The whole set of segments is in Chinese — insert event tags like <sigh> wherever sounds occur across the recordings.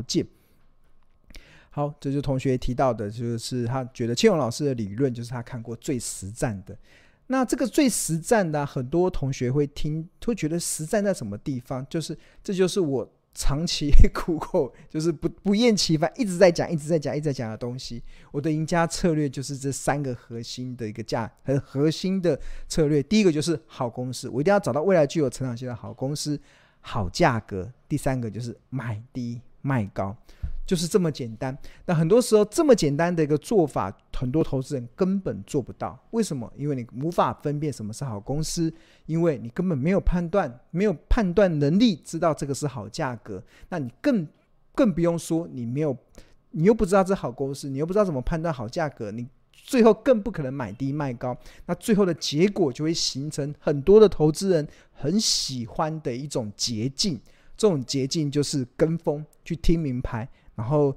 条件。好，这就同学提到的，就是他觉得庆勇老师的理论就是他看过最实战的。那这个最实战的、很多同学会听，会觉得实战在什么地方？就是这就是我。长期 <laughs> 苦口就是不不厌其烦，一直在讲，一直在讲，一直在讲的东西。我的赢家策略就是这三个核心的一个价，很核心的策略。第一个就是好公司，我一定要找到未来具有成长性的好公司，好价格。第三个就是买低卖高。就是这么简单，那很多时候这么简单的一个做法，很多投资人根本做不到。为什么？因为你无法分辨什么是好公司，因为你根本没有判断，没有判断能力，知道这个是好价格。那你更更不用说，你没有，你又不知道这好公司，你又不知道怎么判断好价格，你最后更不可能买低卖高。那最后的结果就会形成很多的投资人很喜欢的一种捷径，这种捷径就是跟风去听名牌。然后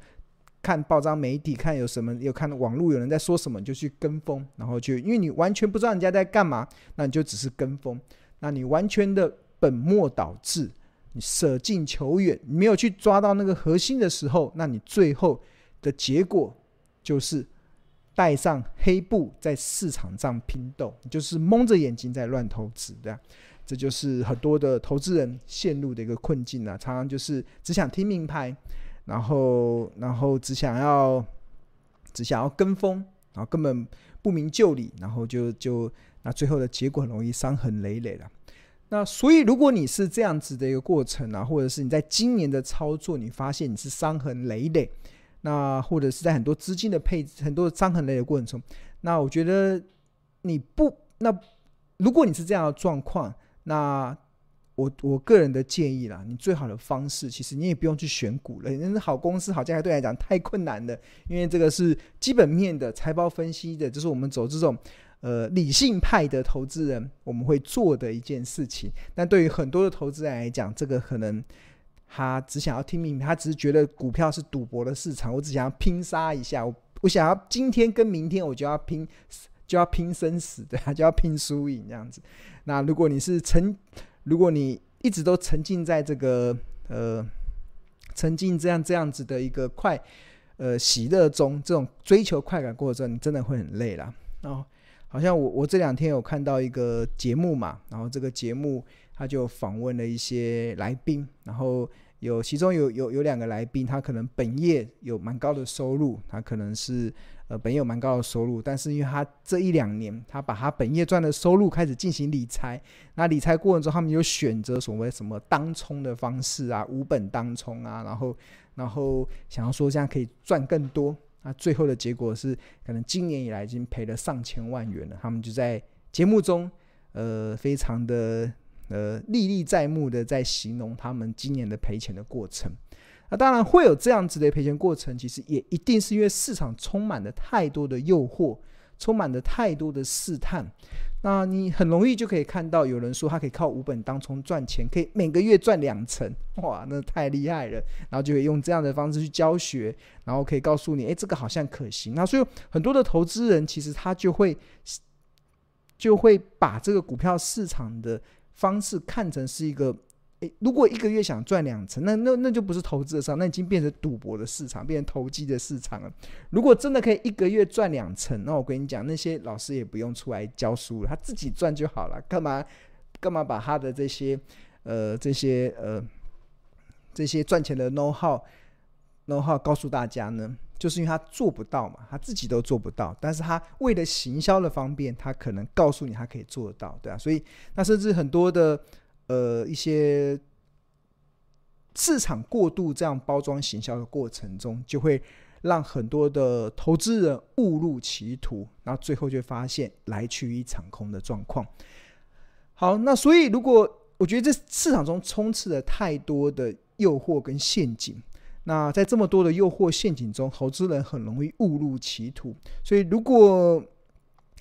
看报章媒体，看有什么，有看网络有人在说什么，就去跟风，然后就因为你完全不知道人家在干嘛，那你就只是跟风，那你完全的本末倒置，你舍近求远，你没有去抓到那个核心的时候，那你最后的结果就是带上黑布在市场上拼斗，就是蒙着眼睛在乱投资，对吧？这就是很多的投资人陷入的一个困境啊，常常就是只想听名牌。然后，然后只想要，只想要跟风，然后根本不明就里，然后就就那最后的结果很容易伤痕累累了。那所以，如果你是这样子的一个过程啊，或者是你在今年的操作，你发现你是伤痕累累，那或者是在很多资金的配置、很多伤痕累累的过程中，那我觉得你不，那如果你是这样的状况，那。我我个人的建议啦，你最好的方式，其实你也不用去选股了。那好公司、好价格对来讲太困难了，因为这个是基本面的财报分析的，就是我们走这种呃理性派的投资人我们会做的一件事情。但对于很多的投资人来讲，这个可能他只想要听明白，他只是觉得股票是赌博的市场，我只想要拼杀一下，我我想要今天跟明天我就要拼就要拼生死，对啊，<laughs> 就要拼输赢这样子。那如果你是沉如果你一直都沉浸在这个呃，沉浸这样这样子的一个快呃喜乐中，这种追求快感过程，你真的会很累啦。然后好像我我这两天有看到一个节目嘛，然后这个节目他就访问了一些来宾，然后有其中有有有两个来宾，他可能本业有蛮高的收入，他可能是。呃，本有蛮高的收入，但是因为他这一两年，他把他本业赚的收入开始进行理财，那理财过程中，他们有选择所谓什么当冲的方式啊，无本当冲啊，然后，然后想要说这样可以赚更多，那最后的结果是，可能今年以来已经赔了上千万元了。他们就在节目中，呃，非常的呃历历在目的在形容他们今年的赔钱的过程。那当然会有这样子的赔钱过程，其实也一定是因为市场充满了太多的诱惑，充满了太多的试探。那你很容易就可以看到有人说他可以靠五本当冲赚钱，可以每个月赚两成，哇，那太厉害了。然后就可以用这样的方式去教学，然后可以告诉你，诶，这个好像可行。那所以很多的投资人其实他就会就会把这个股票市场的方式看成是一个。诶，如果一个月想赚两成，那那那就不是投资的商，那已经变成赌博的市场，变成投机的市场了。如果真的可以一个月赚两成，那我跟你讲，那些老师也不用出来教书了，他自己赚就好了。干嘛干嘛把他的这些呃这些呃这些赚钱的 know how know how 告诉大家呢？就是因为他做不到嘛，他自己都做不到，但是他为了行销的方便，他可能告诉你他可以做得到，对啊。所以那甚至很多的。呃，一些市场过度这样包装行销的过程中，就会让很多的投资人误入歧途，然后最后就发现来去一场空的状况。好，那所以如果我觉得这市场中充斥了太多的诱惑跟陷阱，那在这么多的诱惑陷阱中，投资人很容易误入歧途。所以如果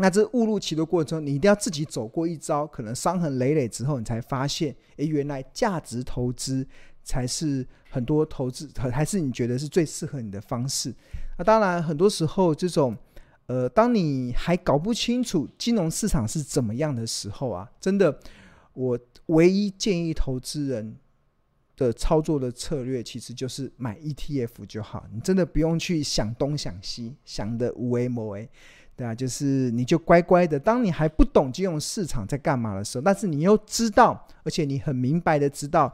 那这误入歧途过程中，你一定要自己走过一遭，可能伤痕累累之后，你才发现，诶，原来价值投资才是很多投资，还是你觉得是最适合你的方式。那当然，很多时候这种，呃，当你还搞不清楚金融市场是怎么样的时候啊，真的，我唯一建议投资人的操作的策略其实就是买 ETF 就好，你真的不用去想东想西，想的无为某为，对啊，就是你就乖乖的，当你还不懂金融市场在干嘛的时候，但是你又知道，而且你很明白的知道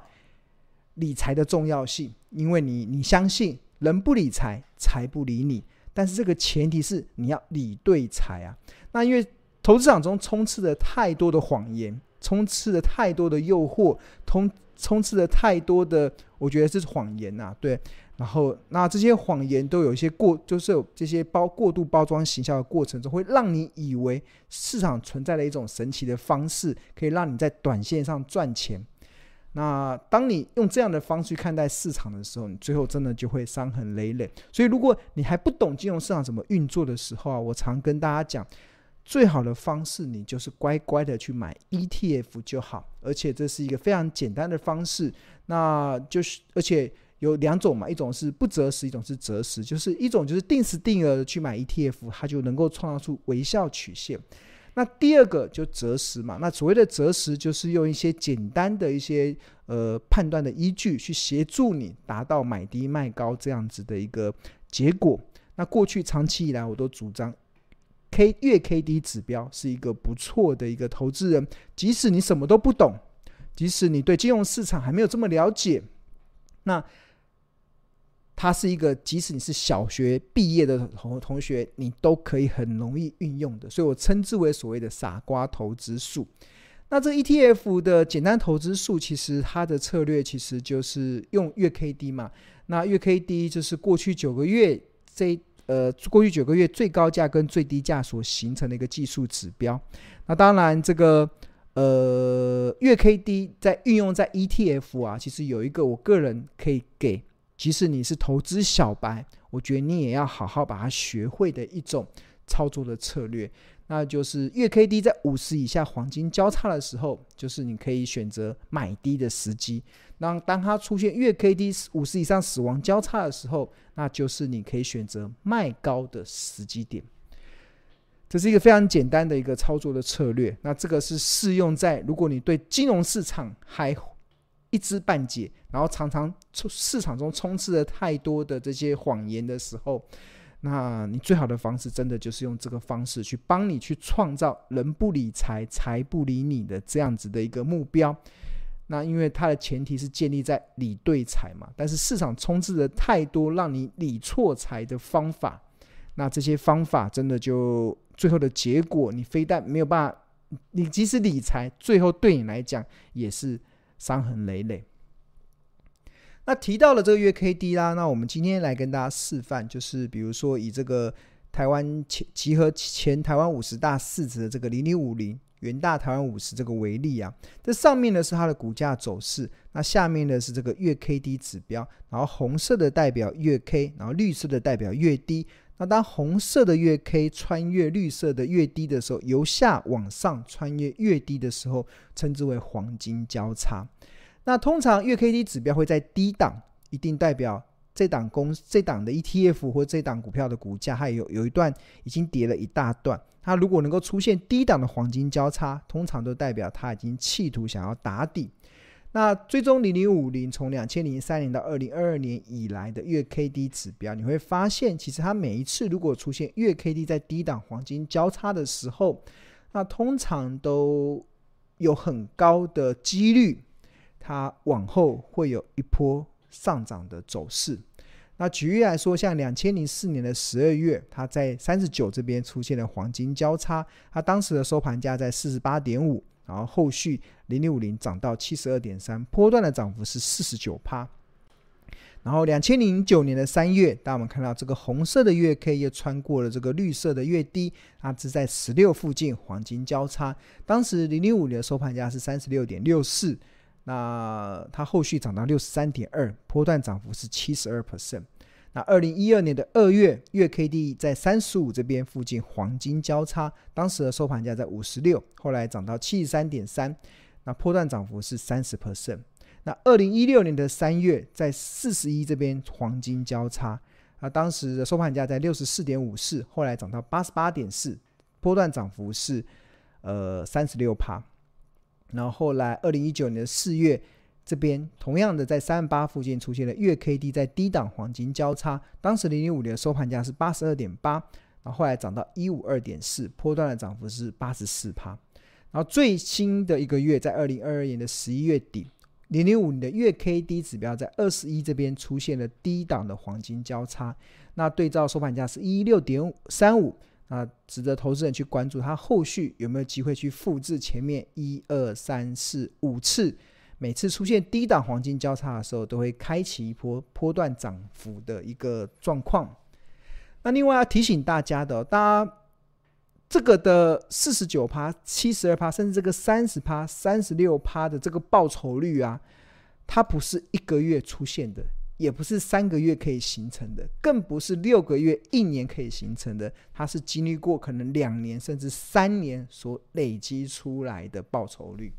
理财的重要性，因为你你相信人不理财，财不理你，但是这个前提是你要理对财啊。那因为投资场中充斥着太多的谎言，充斥着太多的诱惑，通。充斥着太多的，我觉得这是谎言、啊，对。然后，那这些谎言都有一些过，就是这些包过度包装形象的过程中，会让你以为市场存在了一种神奇的方式，可以让你在短线上赚钱。那当你用这样的方式去看待市场的时候，你最后真的就会伤痕累累。所以，如果你还不懂金融市场怎么运作的时候啊，我常跟大家讲。最好的方式，你就是乖乖的去买 ETF 就好，而且这是一个非常简单的方式。那就是，而且有两种嘛，一种是不择时，一种是择时。就是一种就是定时定额的去买 ETF，它就能够创造出微笑曲线。那第二个就择时嘛，那所谓的择时就是用一些简单的一些呃判断的依据去协助你达到买低卖高这样子的一个结果。那过去长期以来，我都主张。K 月 K D 指标是一个不错的一个投资人，即使你什么都不懂，即使你对金融市场还没有这么了解，那它是一个即使你是小学毕业的同同学，你都可以很容易运用的，所以我称之为所谓的傻瓜投资术。那这 ETF 的简单投资术，其实它的策略其实就是用月 K D 嘛，那月 K D 就是过去九个月这。呃，过去九个月最高价跟最低价所形成的一个技术指标。那当然，这个呃月 K D 在运用在 ETF 啊，其实有一个我个人可以给，即使你是投资小白，我觉得你也要好好把它学会的一种操作的策略。那就是月 K D 在五十以下黄金交叉的时候，就是你可以选择买低的时机。那当它出现月 K D 五十以上死亡交叉的时候，那就是你可以选择卖高的时机点。这是一个非常简单的一个操作的策略。那这个是适用在如果你对金融市场还一知半解，然后常常市场中充斥了太多的这些谎言的时候。那你最好的方式，真的就是用这个方式去帮你去创造“人不理财，财不理你”的这样子的一个目标。那因为它的前提是建立在理对财嘛，但是市场充斥着太多让你理错财的方法。那这些方法真的就最后的结果，你非但没有办法，你即使理财，最后对你来讲也是伤痕累累。那提到了这个月 K D 啦，那我们今天来跟大家示范，就是比如说以这个台湾前集合前台湾五十大市值的这个零零五零元大台湾五十这个为例啊，这上面呢是它的股价走势，那下面呢是这个月 K D 指标，然后红色的代表月 K，然后绿色的代表月低。那当红色的月 K 穿越绿色的月低的时候，由下往上穿越月低的时候，称之为黄金交叉。那通常月 K D 指标会在低档，一定代表这档公这档的 ETF 或这档股票的股价还有有一段已经跌了一大段。它如果能够出现低档的黄金交叉，通常都代表它已经企图想要打底。那追踪零零五零从两千零三年到二零二二年以来的月 K D 指标，你会发现，其实它每一次如果出现月 K D 在低档黄金交叉的时候，那通常都有很高的几率。它往后会有一波上涨的走势。那举例来说，像两千零四年的十二月，它在三十九这边出现了黄金交叉，它当时的收盘价在四十八点五，然后后续零零五零涨到七十二点三，波段的涨幅是四十九趴。然后两千零九年的三月，当我们看到这个红色的月 K 又穿过了这个绿色的月低，它是在十六附近黄金交叉，当时零零五零的收盘价是三十六点六四。那它后续涨到六十三点二，波段涨幅是七十二 percent。那二零一二年的二月，月 K D 在三十五这边附近黄金交叉，当时的收盘价在五十六，后来涨到七十三点三，那波段涨幅是三十 percent。那二零一六年的三月，在四十一这边黄金交叉，啊当时的收盘价在六十四点五四，后来涨到八十八点四，波段涨幅是呃三十六趴。然后后来，二零一九年的四月，这边同样的在三八附近出现了月 K D 在低档黄金交叉，当时零零五的收盘价是八十二点八，然后后来涨到一五二点四，波段的涨幅是八十四趴。然后最新的一个月在二零二二年的十一月底，零零五零的月 K D 指标在二十一这边出现了低档的黄金交叉，那对照收盘价是一六点三五，那值得投资人去关注它后续有没有机会去复制前面一二三四五次。每次出现低档黄金交叉的时候，都会开启一波波段涨幅的一个状况。那另外要提醒大家的，大家这个的四十九趴、七十二趴，甚至这个三十趴、三十六趴的这个报酬率啊，它不是一个月出现的，也不是三个月可以形成的，更不是六个月、一年可以形成的，它是经历过可能两年甚至三年所累积出来的报酬率，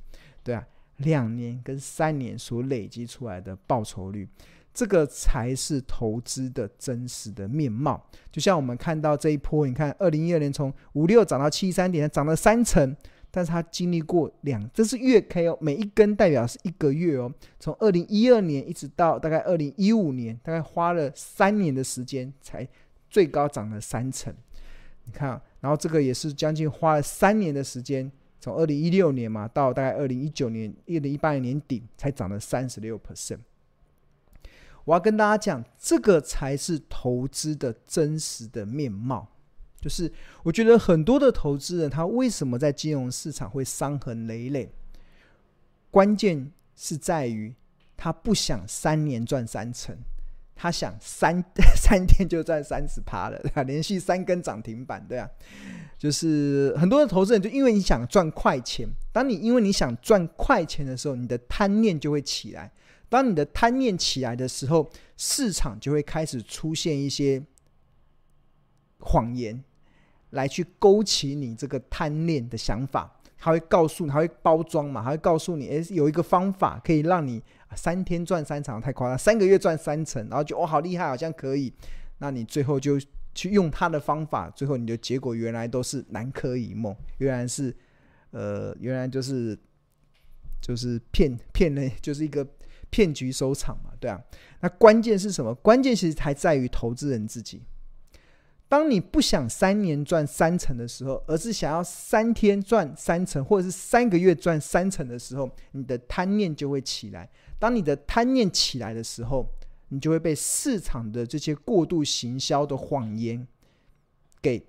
对啊。两年跟三年所累积出来的报酬率，这个才是投资的真实的面貌。就像我们看到这一波，你看二零一二年从五六涨到七三点，涨了三成，但是它经历过两，这是月 K 哦，每一根代表是一个月哦。从二零一二年一直到大概二零一五年，大概花了三年的时间才最高涨了三成。你看，然后这个也是将近花了三年的时间。从二零一六年嘛，到大概二零一九年、二零一八年年底，才涨了三十六 percent。我要跟大家讲，这个才是投资的真实的面貌。就是我觉得很多的投资人，他为什么在金融市场会伤痕累累？关键是在于他不想三年赚三成，他想三 <laughs> 三天就赚三十趴了，连续三根涨停板，对啊。就是很多的投资人，就因为你想赚快钱，当你因为你想赚快钱的时候，你的贪念就会起来。当你的贪念起来的时候，市场就会开始出现一些谎言，来去勾起你这个贪念的想法。他会告诉你，他会包装嘛，他会告诉你，诶，有一个方法可以让你三天赚三成，太夸张，三个月赚三成，然后就哦，好厉害，好像可以。那你最后就。去用他的方法，最后你的结果原来都是南柯一梦，原来是，呃，原来就是就是骗骗人，<laughs> 就是一个骗局收场嘛，对啊。那关键是什么？关键其实还在于投资人自己。当你不想三年赚三成的时候，而是想要三天赚三成，或者是三个月赚三成的时候，你的贪念就会起来。当你的贪念起来的时候，你就会被市场的这些过度行销的谎言给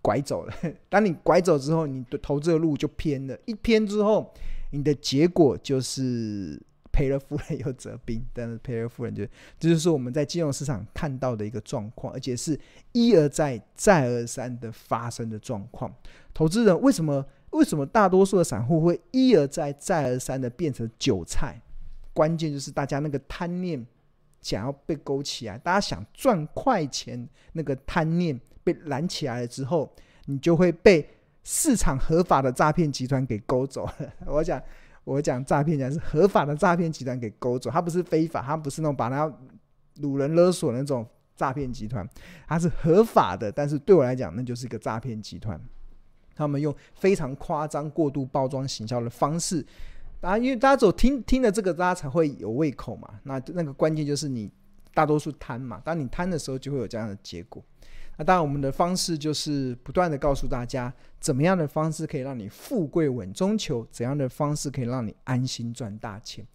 拐走了。<laughs> 当你拐走之后，你的投资的路就偏了。一偏之后，你的结果就是赔了夫人又折兵。但是赔了夫人就，这就是我们在金融市场看到的一个状况，而且是一而再、再而三的发生的状况。投资人为什么？为什么大多数的散户会一而再、再而三的变成韭菜？关键就是大家那个贪念。想要被勾起来，大家想赚快钱，那个贪念被燃起来了之后，你就会被市场合法的诈骗集团给勾走了。<laughs> 我讲，我讲诈骗讲是合法的诈骗集团给勾走，它不是非法，它不是那种把它掳人勒索那种诈骗集团，它是合法的。但是对我来讲，那就是一个诈骗集团，他们用非常夸张、过度包装、行销的方式。啊，因为大家走听听了这个，大家才会有胃口嘛。那那个关键就是你大多数贪嘛。当你贪的时候，就会有这样的结果。那当然，我们的方式就是不断的告诉大家，怎么样的方式可以让你富贵稳中求，怎样的方式可以让你安心赚大钱。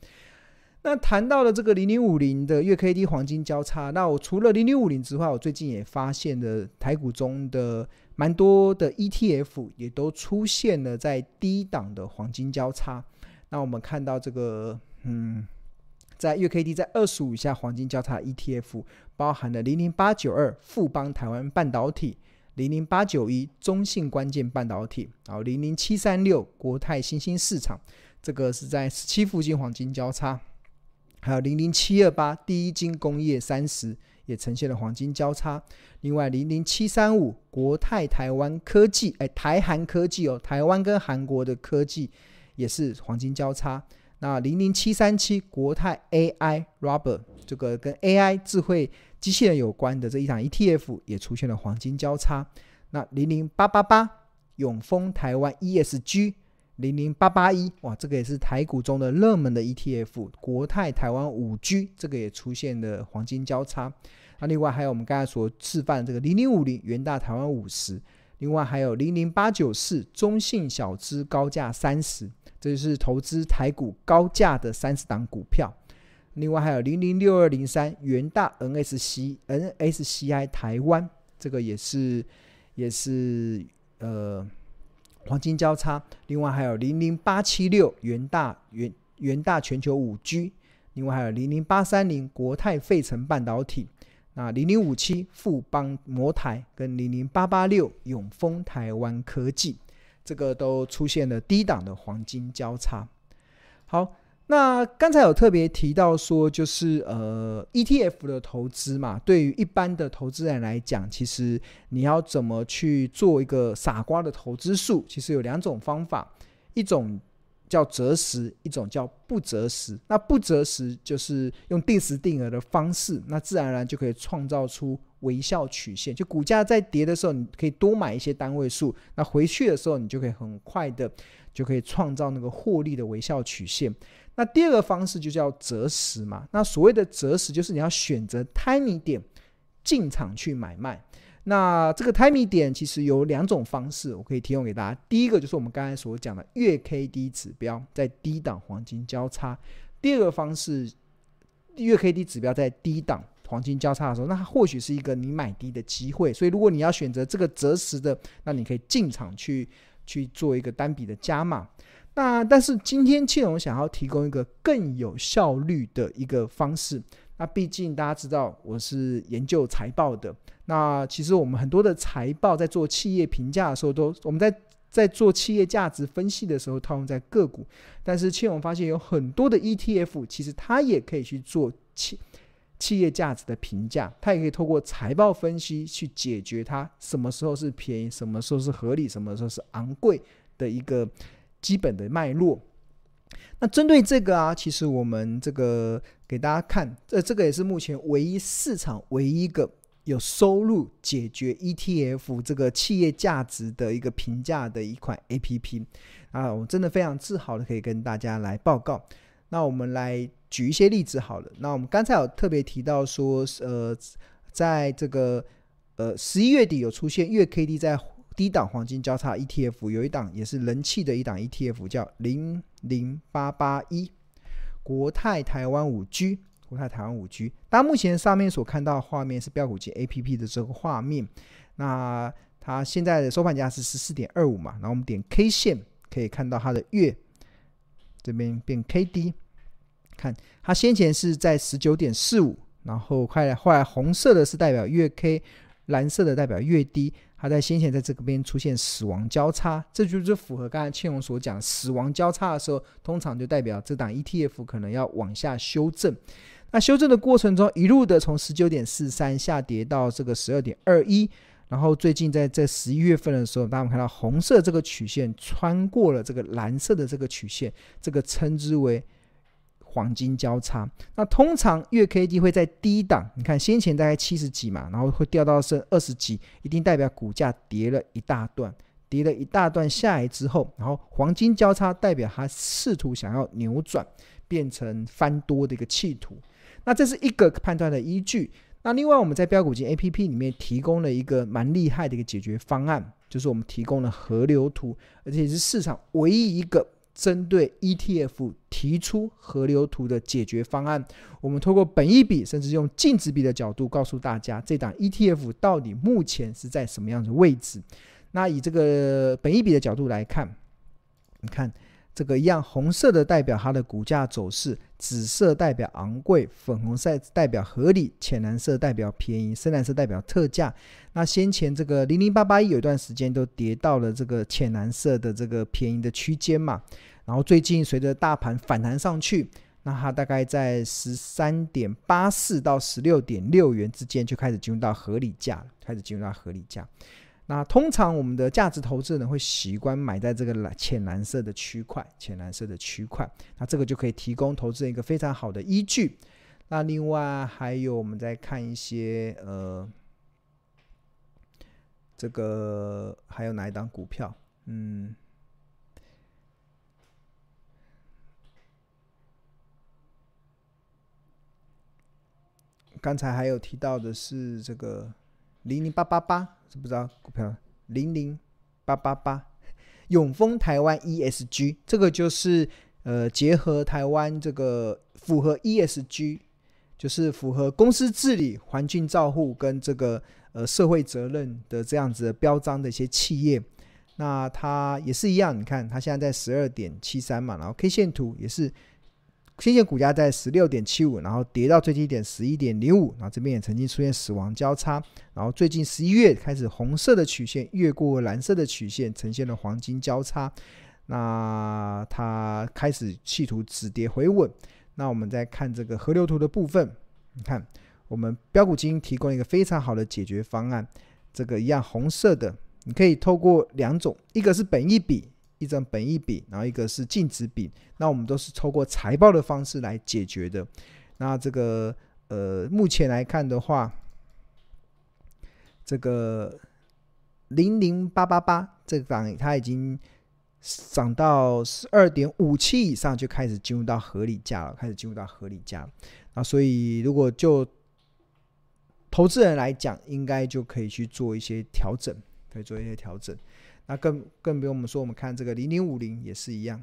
那谈到了这个零零五零的月 K D 黄金交叉，那我除了零零五零之外，我最近也发现了台股中的蛮多的 ETF 也都出现了在低档的黄金交叉。那我们看到这个，嗯，在月 K D 在二十五以下黄金交叉 ETF，包含了零零八九二富邦台湾半导体、零零八九一中信关键半导体，然后零零七三六国泰新兴市场，这个是在十七附近黄金交叉，还有零零七二八第一金工业三十也呈现了黄金交叉，另外零零七三五国泰台湾科技，哎，台韩科技哦，台湾跟韩国的科技。也是黄金交叉，那零零七三七国泰 AI Rubber 这个跟 AI 智慧机器人有关的这一档 ETF 也出现了黄金交叉。那零零八八八永丰台湾 ESG 零零八八一，哇，这个也是台股中的热门的 ETF，国泰台湾五 G，这个也出现了黄金交叉。那另外还有我们刚才所示范这个零零五零元大台湾五十，另外还有零零八九四中信小资高价三十，这是投资台股高价的三十档股票。另外还有零零六二零三元大 NSC NSCI 台湾，这个也是也是呃黄金交叉。另外还有零零八七六元大元元大全球五 G，另外还有零零八三零国泰费城半导体。那零零五七富邦摩台跟零零八八六永丰台湾科技，这个都出现了低档的黄金交叉。好，那刚才有特别提到说，就是呃 ETF 的投资嘛，对于一般的投资人来讲，其实你要怎么去做一个傻瓜的投资术，其实有两种方法，一种。叫择时，一种叫不择时。那不择时就是用定时定额的方式，那自然而然就可以创造出微笑曲线。就股价在跌的时候，你可以多买一些单位数；那回去的时候，你就可以很快的就可以创造那个获利的微笑曲线。那第二个方式就叫择时嘛。那所谓的择时，就是你要选择摊你点进场去买卖。那这个 timing 点其实有两种方式，我可以提供给大家。第一个就是我们刚才所讲的月 K D 指标在低档黄金交叉；第二个方式，月 K D 指标在低档黄金交叉的时候，那它或许是一个你买低的机会。所以如果你要选择这个择时的，那你可以进场去去做一个单笔的加码。那但是今天庆隆想要提供一个更有效率的一个方式。那毕竟大家知道我是研究财报的，那其实我们很多的财报在做企业评价的时候都，我们在在做企业价值分析的时候套用在个股，但是庆隆发现有很多的 ETF，其实它也可以去做企企业价值的评价，它也可以透过财报分析去解决它什么时候是便宜，什么时候是合理，什么时候是昂贵的一个基本的脉络。那针对这个啊，其实我们这个给大家看，这这个也是目前唯一市场唯一一个有收入解决 ETF 这个企业价值的一个评价的一款 APP 啊，我真的非常自豪的可以跟大家来报告。那我们来举一些例子好了。那我们刚才有特别提到说，呃，在这个呃十一月底有出现月 KD 在。低档黄金交叉 ETF 有一档也是人气的一档 ETF，叫零零八八一国泰台湾五 G，国泰台湾五 G。大家目前上面所看到画面是标股金 APP 的这个画面。那它现在的收盘价是十四点二五嘛？然后我们点 K 线可以看到它的月这边变 KD，看它先前是在十九点四五，然后后来后来红色的是代表月 K，蓝色的代表月低。它在先前在这个边出现死亡交叉，这就是符合刚才庆荣所讲，死亡交叉的时候，通常就代表这档 ETF 可能要往下修正。那修正的过程中，一路的从十九点四三下跌到这个十二点二一，然后最近在这十一月份的时候，大家看到红色这个曲线穿过了这个蓝色的这个曲线，这个称之为。黄金交叉，那通常月 K D 会在低档，你看先前大概七十几嘛，然后会掉到剩二十几，一定代表股价跌了一大段，跌了一大段下来之后，然后黄金交叉代表它试图想要扭转，变成翻多的一个企图。那这是一个判断的依据。那另外我们在标股金 A P P 里面提供了一个蛮厉害的一个解决方案，就是我们提供了河流图，而且是市场唯一一个。针对 ETF 提出河流图的解决方案，我们透过本一笔，甚至用净值笔的角度，告诉大家这档 ETF 到底目前是在什么样的位置。那以这个本一笔的角度来看，你看。这个一样，红色的代表它的股价走势，紫色代表昂贵，粉红色代表合理，浅蓝色代表便宜，深蓝色代表特价。那先前这个零零八八一有一段时间都跌到了这个浅蓝色的这个便宜的区间嘛，然后最近随着大盘反弹上去，那它大概在十三点八四到十六点六元之间就开始进入到合理价了，开始进入到合理价。那通常我们的价值投资人会习惯买在这个蓝浅蓝色的区块浅蓝色的区块。那这个就可以提供投资人一个非常好的依据。那另外还有我们再看一些呃这个还有哪一档股票？嗯。刚才还有提到的是这个零零八八八知不知道股票零零八八八永丰台湾 ESG，这个就是呃结合台湾这个符合 ESG，就是符合公司治理、环境照护跟这个呃社会责任的这样子的标章的一些企业。那它也是一样，你看它现在在十二点七三嘛，然后 K 线图也是，先前股价在十六点七五，然后跌到最低点十一点零五，然后这边也曾经出现死亡交叉，然后最近十一月开始红色的曲线越过蓝色的曲线，呈现了黄金交叉，那它开始企图止跌回稳。那我们再看这个河流图的部分，你看我们标股金提供一个非常好的解决方案，这个一样红色的。你可以透过两种，一个是本益比，一张本益比，然后一个是净值比。那我们都是透过财报的方式来解决的。那这个呃，目前来看的话，这个零零八八八这个档它已经涨到十二点五七以上，就开始进入到合理价了，开始进入到合理价。那所以如果就投资人来讲，应该就可以去做一些调整。可以做一些调整，那更更不用我们说，我们看这个零零五零也是一样。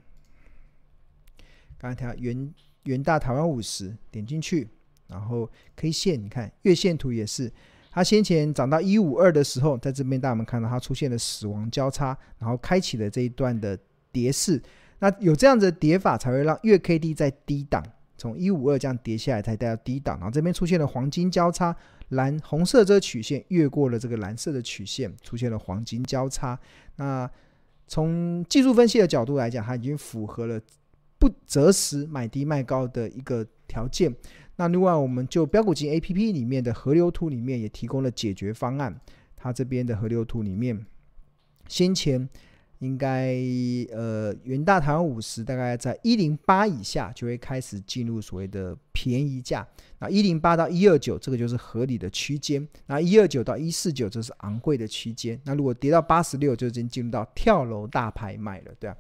刚才调元元大台湾五十点进去，然后 K 线你看月线图也是，它先前涨到一五二的时候，在这边大家们看到它出现了死亡交叉，然后开启了这一段的跌势。那有这样子的跌法，才会让月 K D 在低档，从一五二这样跌下来，才带到低档，然后这边出现了黄金交叉。蓝红色这个曲线越过了这个蓝色的曲线，出现了黄金交叉。那从技术分析的角度来讲，它已经符合了不择时买低卖高的一个条件。那另外，我们就标股金 APP 里面的河流图里面也提供了解决方案。它这边的河流图里面，先前。应该呃，元大台湾五十大概在一零八以下就会开始进入所谓的便宜价。那一零八到一二九这个就是合理的区间。那一二九到一四九这是昂贵的区间。那如果跌到八十六，就已经进入到跳楼大拍卖了，对啊。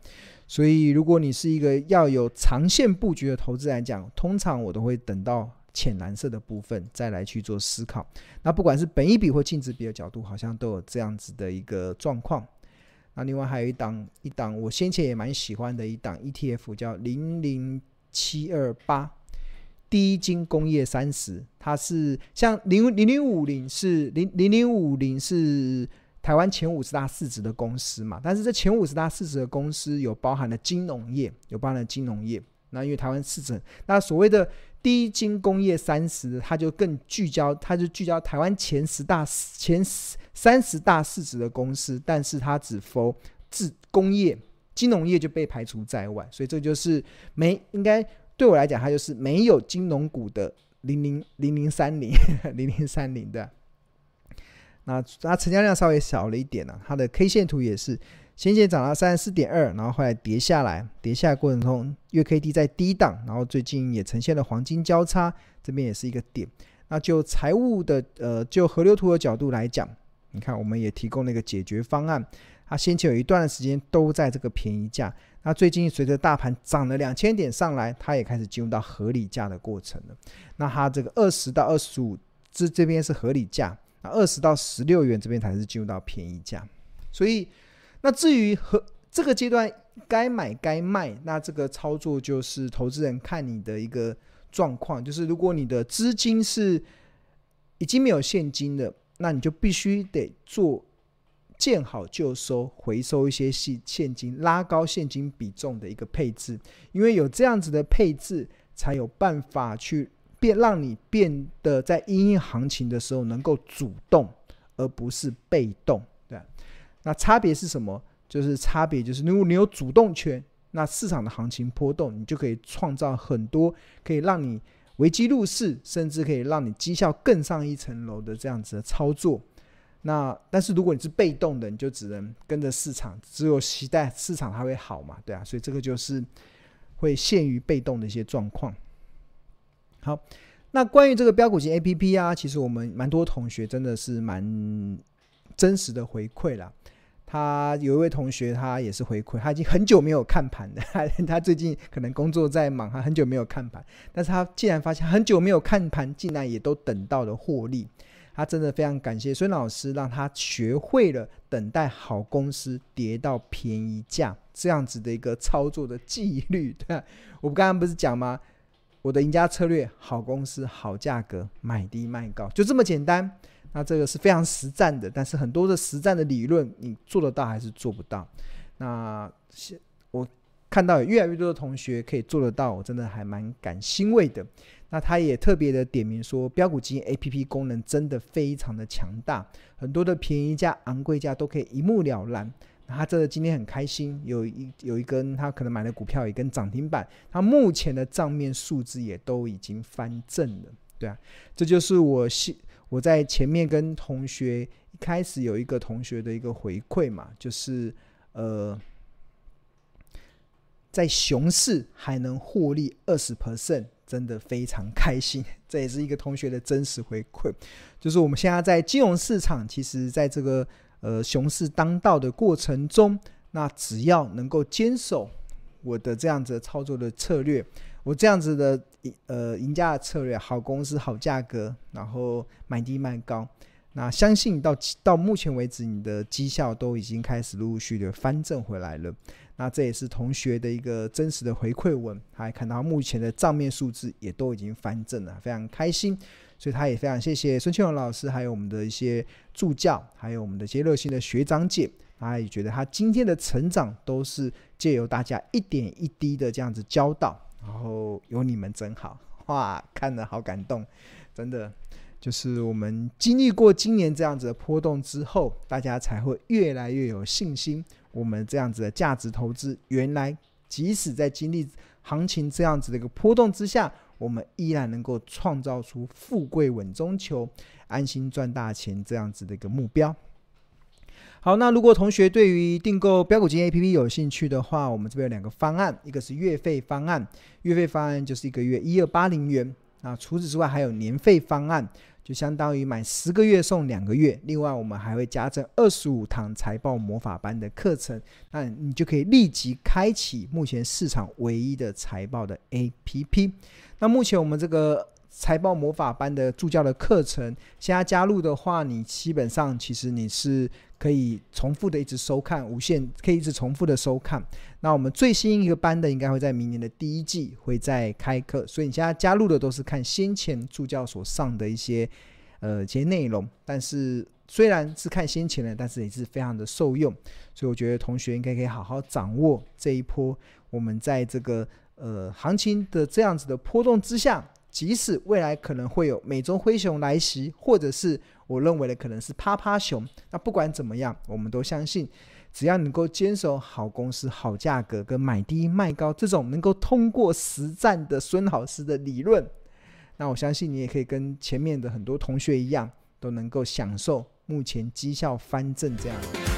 所以如果你是一个要有长线布局的投资来讲，通常我都会等到浅蓝色的部分再来去做思考。那不管是本一比或净值比的角度，好像都有这样子的一个状况。那另外还有一档一档，我先前也蛮喜欢的一档 ETF，叫零零七二八第一金工业三十，它是像零零零五零是零零零五零是台湾前五十大市值的公司嘛，但是这前五十大市值的公司有包含了金融业，有包含了金融业。那因为台湾市值，那所谓的第一金工业三十，它就更聚焦，它就聚焦台湾前十大前十三十大市值的公司，但是它只 for 制工业、金融业就被排除在外，所以这就是没应该对我来讲，它就是没有金融股的零零零零三零 <laughs> 零零三零的。那它成交量稍微小了一点呢、它的 K 线图也是。先前涨到三十四点二，然后后来跌下来，跌下来过程中，月 K D 在低档，然后最近也呈现了黄金交叉，这边也是一个点。那就财务的呃，就河流图的角度来讲，你看我们也提供了一个解决方案。它先前有一段时间都在这个便宜价，那最近随着大盘涨了两千点上来，它也开始进入到合理价的过程了。那它这个二十到二十五这这边是合理价，那二十到十六元这边才是进入到便宜价，所以。那至于和这个阶段该买该卖，那这个操作就是投资人看你的一个状况。就是如果你的资金是已经没有现金的，那你就必须得做见好就收，回收一些现现金，拉高现金比重的一个配置。因为有这样子的配置，才有办法去变，让你变得在因应行情的时候能够主动，而不是被动。对那差别是什么？就是差别就是，如果你有主动权，那市场的行情波动，你就可以创造很多可以让你危机入市，甚至可以让你绩效更上一层楼的这样子的操作。那但是如果你是被动的，你就只能跟着市场，只有期待市场它会好嘛，对啊，所以这个就是会陷于被动的一些状况。好，那关于这个标股型 APP 啊，其实我们蛮多同学真的是蛮真实的回馈啦。他有一位同学，他也是回馈，他已经很久没有看盘了。<laughs> 他最近可能工作在忙，他很久没有看盘，但是他竟然发现很久没有看盘，竟然也都等到了获利。他真的非常感谢孙老师，让他学会了等待好公司跌到便宜价这样子的一个操作的纪律。对啊，我刚刚不是讲吗？我的赢家策略：好公司、好价格，买低卖高，就这么简单。那这个是非常实战的，但是很多的实战的理论，你做得到还是做不到？那现我看到有越来越多的同学可以做得到，我真的还蛮感欣慰的。那他也特别的点名说，标股基金 APP 功能真的非常的强大，很多的便宜价、昂贵价都可以一目了然。那他真的今天很开心，有一有一根他可能买的股票，一根涨停板，他目前的账面数字也都已经翻正了。对啊，这就是我希。我在前面跟同学一开始有一个同学的一个回馈嘛，就是呃，在熊市还能获利二十 percent，真的非常开心。这也是一个同学的真实回馈，就是我们现在在金融市场，其实在这个呃熊市当道的过程中，那只要能够坚守我的这样子操作的策略。我这样子的呃赢家的策略，好公司好价格，然后买低卖高，那相信到到目前为止，你的绩效都已经开始陆陆续的翻正回来了。那这也是同学的一个真实的回馈文，还看到目前的账面数字也都已经翻正了，非常开心。所以他也非常谢谢孙庆荣老师，还有我们的一些助教，还有我们的一些热心的学长姐。他也觉得他今天的成长都是借由大家一点一滴的这样子教导。有你们真好哇，看了好感动，真的就是我们经历过今年这样子的波动之后，大家才会越来越有信心。我们这样子的价值投资，原来即使在经历行情这样子的一个波动之下，我们依然能够创造出富贵稳中求、安心赚大钱这样子的一个目标。好，那如果同学对于订购标股基金 APP 有兴趣的话，我们这边有两个方案，一个是月费方案，月费方案就是一个月一二八零元。那除此之外，还有年费方案，就相当于买十个月送两个月。另外，我们还会加赠二十五堂财报魔法班的课程，那你就可以立即开启目前市场唯一的财报的 APP。那目前我们这个。财报魔法班的助教的课程，现在加入的话，你基本上其实你是可以重复的一直收看，无限可以一直重复的收看。那我们最新一个班的应该会在明年的第一季会再开课，所以你现在加入的都是看先前助教所上的一些呃一些内容。但是虽然是看先前的，但是也是非常的受用，所以我觉得同学应该可以好好掌握这一波我们在这个呃行情的这样子的波动之下。即使未来可能会有美洲灰熊来袭，或者是我认为的可能是趴趴熊，那不管怎么样，我们都相信，只要能够坚守好公司、好价格跟买低卖高这种能够通过实战的孙老师的理论，<laughs> 那我相信你也可以跟前面的很多同学一样，都能够享受目前绩效翻正这样。